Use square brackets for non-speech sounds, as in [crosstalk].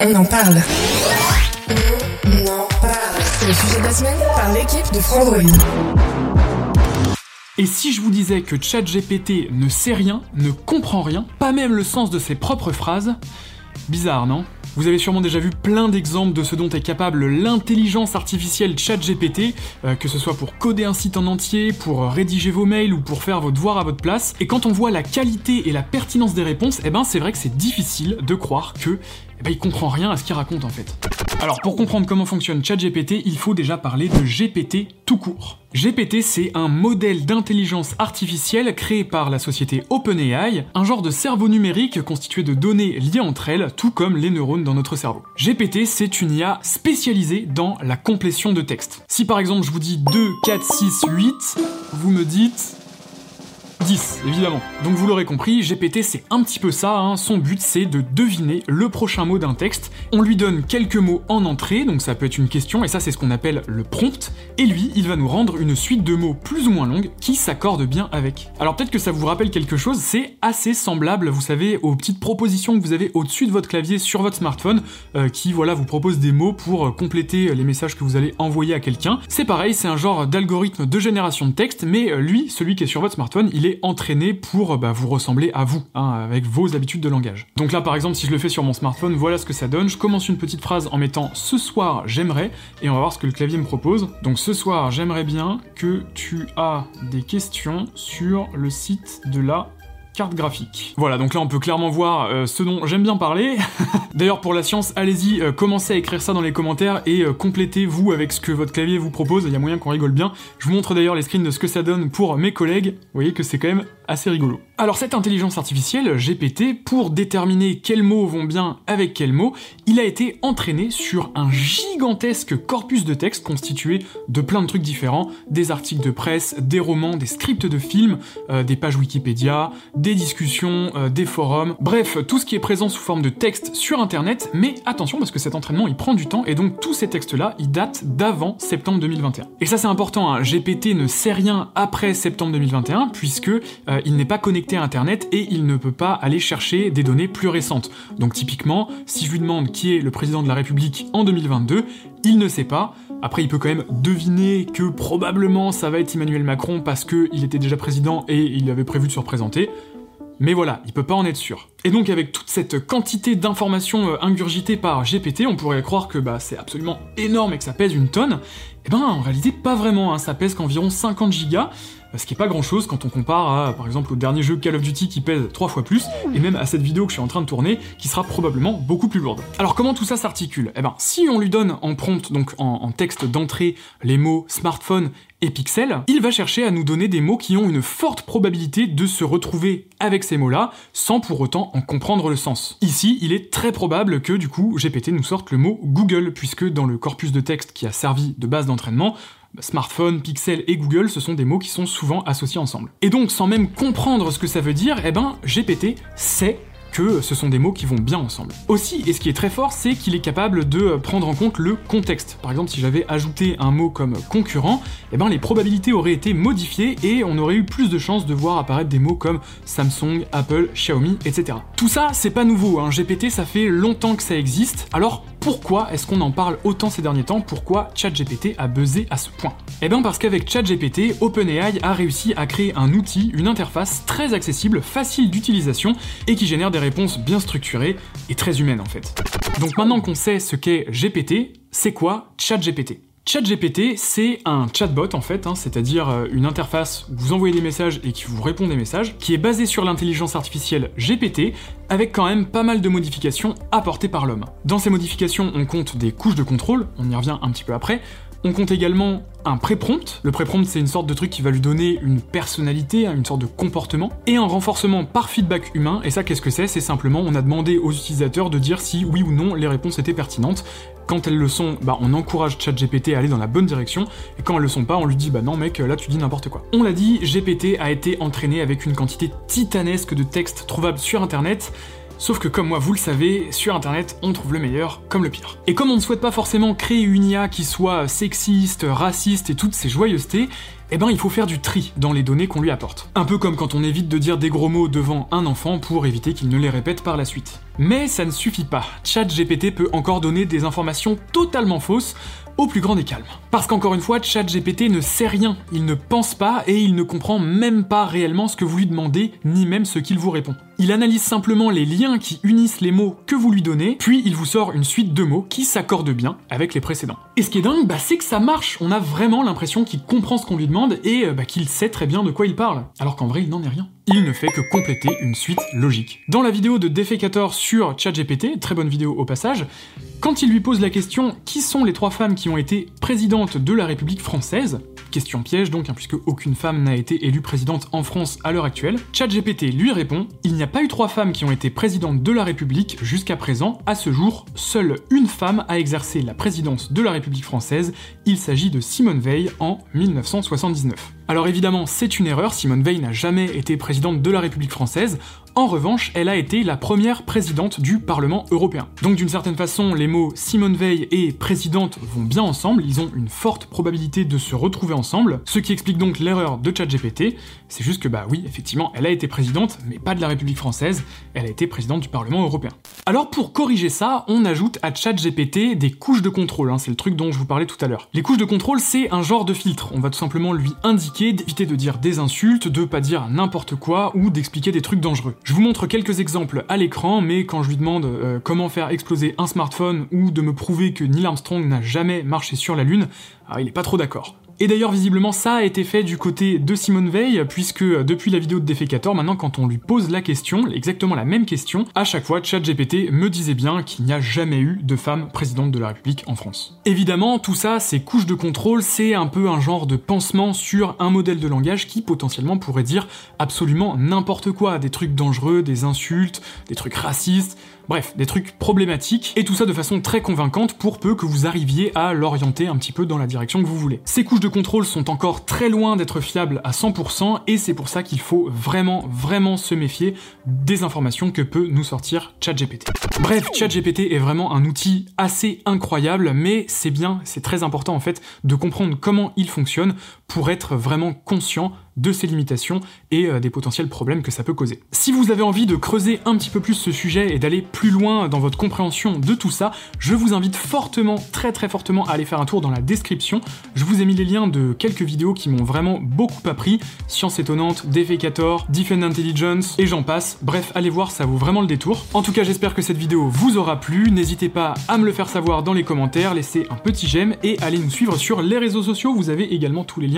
On en parle. On en parle. C'est le sujet de la semaine par l'équipe de Frandroid. Et si je vous disais que ChatGPT ne sait rien, ne comprend rien, pas même le sens de ses propres phrases, bizarre, non? Vous avez sûrement déjà vu plein d'exemples de ce dont est capable l'intelligence artificielle ChatGPT, euh, que ce soit pour coder un site en entier, pour rédiger vos mails ou pour faire vos devoirs à votre place. Et quand on voit la qualité et la pertinence des réponses, eh ben c'est vrai que c'est difficile de croire que eh ben, il comprend rien à ce qu'il raconte en fait. Alors pour comprendre comment fonctionne ChatGPT, il faut déjà parler de GPT tout court. GPT, c'est un modèle d'intelligence artificielle créé par la société OpenAI, un genre de cerveau numérique constitué de données liées entre elles, tout comme les neurones dans notre cerveau. GPT, c'est une IA spécialisée dans la complétion de texte. Si par exemple je vous dis 2, 4, 6, 8, vous me dites 10, évidemment. Donc vous l'aurez compris, GPT c'est un petit peu ça, hein. son but c'est de deviner le prochain mot d'un texte. On lui donne quelques mots en entrée, donc ça peut être une question, et ça c'est ce qu'on appelle le prompt, et lui il va nous rendre une suite de mots plus ou moins longues qui s'accordent bien avec. Alors peut-être que ça vous rappelle quelque chose, c'est assez semblable, vous savez, aux petites propositions que vous avez au-dessus de votre clavier sur votre smartphone, euh, qui voilà vous propose des mots pour euh, compléter les messages que vous allez envoyer à quelqu'un. C'est pareil, c'est un genre d'algorithme de génération de texte, mais euh, lui, celui qui est sur votre smartphone, il est entraîné pour bah, vous ressembler à vous, hein, avec vos habitudes de langage. Donc là par exemple si je le fais sur mon smartphone, voilà ce que ça donne. Je commence une petite phrase en mettant ce soir j'aimerais et on va voir ce que le clavier me propose. Donc ce soir j'aimerais bien que tu as des questions sur le site de la graphique. Voilà, donc là on peut clairement voir euh, ce dont j'aime bien parler. [laughs] D'ailleurs pour la science, allez-y, euh, commencez à écrire ça dans les commentaires et euh, complétez-vous avec ce que votre clavier vous propose, il y a moyen qu'on rigole bien. Je vous montre d'ailleurs les screens de ce que ça donne pour mes collègues, vous voyez que c'est quand même assez rigolo. Alors cette intelligence artificielle, GPT, pour déterminer quels mots vont bien avec quels mots, il a été entraîné sur un gigantesque corpus de texte constitué de plein de trucs différents, des articles de presse, des romans, des scripts de films, des pages Wikipédia, des des discussions, euh, des forums, bref, tout ce qui est présent sous forme de texte sur internet, mais attention parce que cet entraînement il prend du temps et donc tous ces textes-là ils datent d'avant septembre 2021. Et ça c'est important, hein, GPT ne sait rien après septembre 2021 puisque euh, il n'est pas connecté à internet et il ne peut pas aller chercher des données plus récentes. Donc typiquement, si je lui demande qui est le président de la République en 2022, il ne sait pas. Après, il peut quand même deviner que probablement ça va être Emmanuel Macron parce qu'il était déjà président et il avait prévu de se représenter. Mais voilà, il peut pas en être sûr. Et donc avec toute cette quantité d'informations euh, ingurgitées par GPT, on pourrait croire que bah, c'est absolument énorme et que ça pèse une tonne. Eh ben en réalité pas vraiment, hein. ça pèse qu'environ 50 gigas, ce qui est pas grand chose quand on compare à par exemple au dernier jeu Call of Duty qui pèse 3 fois plus, et même à cette vidéo que je suis en train de tourner qui sera probablement beaucoup plus lourde. Alors comment tout ça s'articule? Eh ben si on lui donne en prompt, donc en, texte d'entrée, les mots smartphone et pixel, il va chercher à nous donner des mots qui ont une forte probabilité de se retrouver avec ces mots-là, sans pour autant en comprendre le sens. Ici, il est très probable que du coup GPT nous sorte le mot Google, puisque dans le corpus de texte qui a servi de base smartphone, pixel et Google, ce sont des mots qui sont souvent associés ensemble. Et donc, sans même comprendre ce que ça veut dire, eh ben, GPT sait que ce sont des mots qui vont bien ensemble. Aussi, et ce qui est très fort, c'est qu'il est capable de prendre en compte le contexte. Par exemple, si j'avais ajouté un mot comme concurrent, eh ben les probabilités auraient été modifiées et on aurait eu plus de chances de voir apparaître des mots comme Samsung, Apple, Xiaomi, etc. Tout ça, c'est pas nouveau, hein. GPT ça fait longtemps que ça existe, alors pourquoi est-ce qu'on en parle autant ces derniers temps? Pourquoi ChatGPT a buzzé à ce point? Eh bien parce qu'avec ChatGPT, OpenAI a réussi à créer un outil, une interface très accessible, facile d'utilisation et qui génère des réponses bien structurées et très humaines en fait. Donc maintenant qu'on sait ce qu'est GPT, c'est quoi ChatGPT? ChatGPT, c'est un chatbot en fait, hein, c'est-à-dire euh, une interface où vous envoyez des messages et qui vous répond des messages, qui est basée sur l'intelligence artificielle GPT, avec quand même pas mal de modifications apportées par l'homme. Dans ces modifications, on compte des couches de contrôle, on y revient un petit peu après, On compte également un pré-prompt. Le pré-prompt, c'est une sorte de truc qui va lui donner une personnalité, hein, une sorte de comportement, et un renforcement par feedback humain. Et ça, qu'est-ce que c'est? C'est simplement, on a demandé aux utilisateurs de dire si oui ou non les réponses étaient pertinentes. Quand elles le sont, bah, on encourage ChatGPT à aller dans la bonne direction, et quand elles le sont pas, on lui dit bah non mec, là tu dis n'importe quoi. On l'a dit, GPT a été entraîné avec une quantité titanesque de textes trouvables sur internet, Sauf que comme moi vous le savez, sur internet on trouve le meilleur comme le pire. Et comme on ne souhaite pas forcément créer une IA qui soit sexiste, raciste et toutes ces joyeusetés, eh ben il faut faire du tri dans les données qu'on lui apporte. Un peu comme quand on évite de dire des gros mots devant un enfant pour éviter qu'il ne les répète par la suite. Mais ça ne suffit pas. ChatGPT peut encore donner des informations totalement fausses au plus grand des calmes. Parce qu'encore une fois, ChatGPT ne sait rien, il ne pense pas et il ne comprend même pas réellement ce que vous lui demandez, ni même ce qu'il vous répond. Il analyse simplement les liens qui unissent les mots que vous lui donnez, puis il vous sort une suite de mots qui s'accordent bien avec les précédents. Et ce qui est dingue, bah, c'est que ça marche, on a vraiment l'impression qu'il comprend ce qu'on lui demande et euh, bah, qu'il sait très bien de quoi il parle, alors qu'en vrai il n'en est rien il ne fait que compléter une suite logique. Dans la vidéo de Defecator sur ChatGPT, très bonne vidéo au passage, quand il lui pose la question qui sont les trois femmes qui ont été présidentes de la République française, question piège donc, hein, puisque aucune femme n'a été élue présidente en France à l'heure actuelle, ChatGPT lui répond il n'y a pas eu trois femmes qui ont été présidentes de la République jusqu'à présent. À ce jour, seule une femme a exercé la présidence de la République française. Il s'agit de Simone Veil en 1979. Alors évidemment, c'est une erreur, Simone Veil n'a jamais été présidente de la République française, en revanche, elle a été la première présidente du Parlement européen. Donc d'une certaine façon, les mots Simone Veil et présidente vont bien ensemble, ils ont une forte probabilité de se retrouver ensemble, ce qui explique donc l'erreur de ChatGPT, c'est juste que bah oui, effectivement, elle a été présidente, mais pas de la République française, elle a été présidente du Parlement européen. Alors pour corriger ça, on ajoute à ChatGPT des couches de contrôle, hein, c'est le truc dont je vous parlais tout à l'heure. Les couches de contrôle, c'est un genre de filtre, on va tout simplement lui indiquer d'éviter de dire des insultes, de pas dire n'importe quoi ou d'expliquer des trucs dangereux. Je vous montre quelques exemples à l'écran, mais quand je lui demande euh, comment faire exploser un smartphone ou de me prouver que Neil Armstrong n'a jamais marché sur la Lune, ah, il est pas trop d'accord. Et d'ailleurs, visiblement, ça a été fait du côté de Simone Veil, puisque depuis la vidéo de Defecator, maintenant, quand on lui pose la question, exactement la même question, à chaque fois, ChatGPT me disait bien qu'il n'y a jamais eu de femme présidente de la République en France. Évidemment, tout ça, ces couches de contrôle, c'est un peu un genre de pansement sur un modèle de langage qui potentiellement pourrait dire absolument n'importe quoi, des trucs dangereux, des insultes, des trucs racistes, Bref, des trucs problématiques, et tout ça de façon très convaincante pour peu que vous arriviez à l'orienter un petit peu dans la direction que vous voulez. Ces couches de contrôle sont encore très loin d'être fiables à 100%, et c'est pour ça qu'il faut vraiment, vraiment se méfier des informations que peut nous sortir ChatGPT. Bref, ChatGPT est vraiment un outil assez incroyable, mais c'est bien, c'est très important en fait de comprendre comment il fonctionne pour être vraiment conscient de ses limitations et euh, des potentiels problèmes que ça peut causer. Si vous avez envie de creuser un petit peu plus ce sujet et d'aller plus loin dans votre compréhension de tout ça, je vous invite fortement, très très fortement à aller faire un tour dans la description. Je vous ai mis les liens de quelques vidéos qui m'ont vraiment beaucoup appris, Science étonnante, Defecator, Defend Intelligence et j'en passe. Bref, allez voir, ça vaut vraiment le détour. En tout cas, j'espère que cette vidéo vous aura plu. N'hésitez pas à me le faire savoir dans les commentaires, laissez un petit j'aime et allez nous suivre sur les réseaux sociaux. Vous avez également tous les liens